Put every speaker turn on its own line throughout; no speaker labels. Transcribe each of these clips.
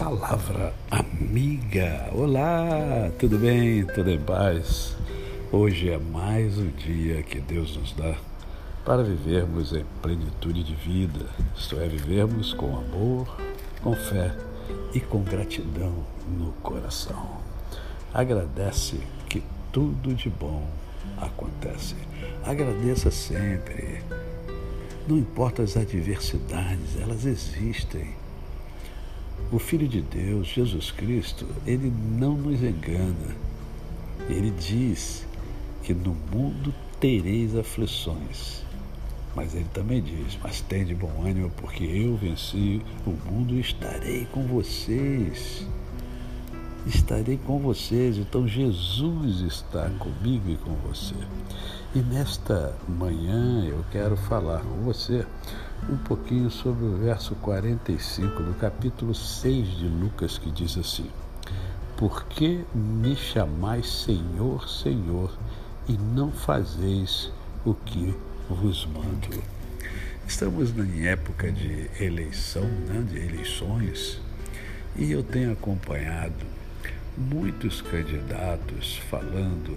Palavra amiga. Olá, tudo bem? Tudo em paz? Hoje é mais um dia que Deus nos dá para vivermos em plenitude de vida, isto é, vivermos com amor, com fé e com gratidão no coração. Agradece que tudo de bom acontece. Agradeça sempre. Não importa as adversidades, elas existem o Filho de Deus, Jesus Cristo, ele não nos engana. Ele diz que no mundo tereis aflições. Mas ele também diz: Mas tem de bom ânimo, porque eu venci o mundo e estarei com vocês. Estarei com vocês. Então Jesus está comigo e com você. E nesta manhã eu quero falar com você um pouquinho sobre o verso 45 do capítulo 6 de Lucas, que diz assim: Por que me chamais Senhor, Senhor, e não fazeis o que vos mando? Estamos em época de eleição, né, de eleições, e eu tenho acompanhado muitos candidatos falando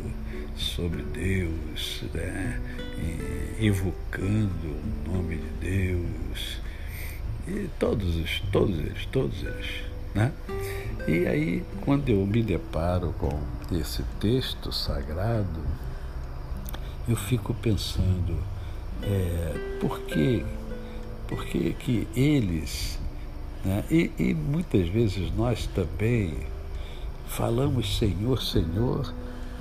sobre Deus, né? Evocando o nome de Deus, e todos, todos eles, todos eles. Né? E aí, quando eu me deparo com esse texto sagrado, eu fico pensando, é, por que, por que, que eles, né? e, e muitas vezes nós também falamos Senhor, Senhor,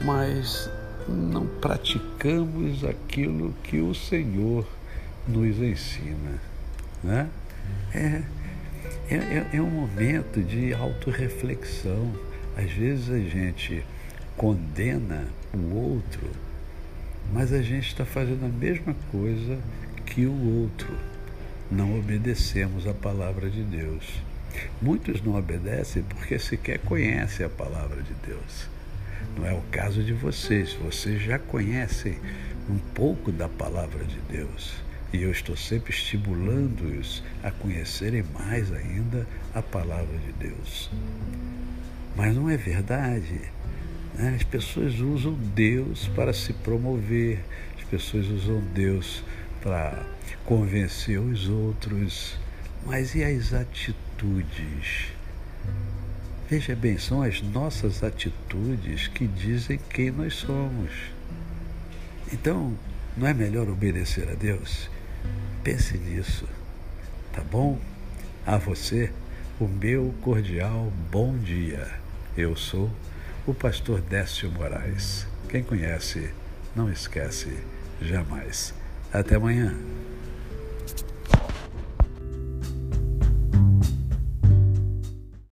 mas não praticamos aquilo que o Senhor nos ensina. Né? É, é, é, é um momento de autorreflexão. Às vezes a gente condena o outro, mas a gente está fazendo a mesma coisa que o outro. Não obedecemos a palavra de Deus. Muitos não obedecem porque sequer conhecem a palavra de Deus. Não é o caso de vocês. Vocês já conhecem um pouco da palavra de Deus. E eu estou sempre estimulando-os a conhecerem mais ainda a palavra de Deus. Mas não é verdade. Né? As pessoas usam Deus para se promover, as pessoas usam Deus para convencer os outros. Mas e as atitudes? Veja bem, são as nossas atitudes que dizem quem nós somos. Então, não é melhor obedecer a Deus? Pense nisso, tá bom? A você, o meu cordial bom dia. Eu sou o pastor Décio Moraes. Quem conhece, não esquece jamais. Até amanhã.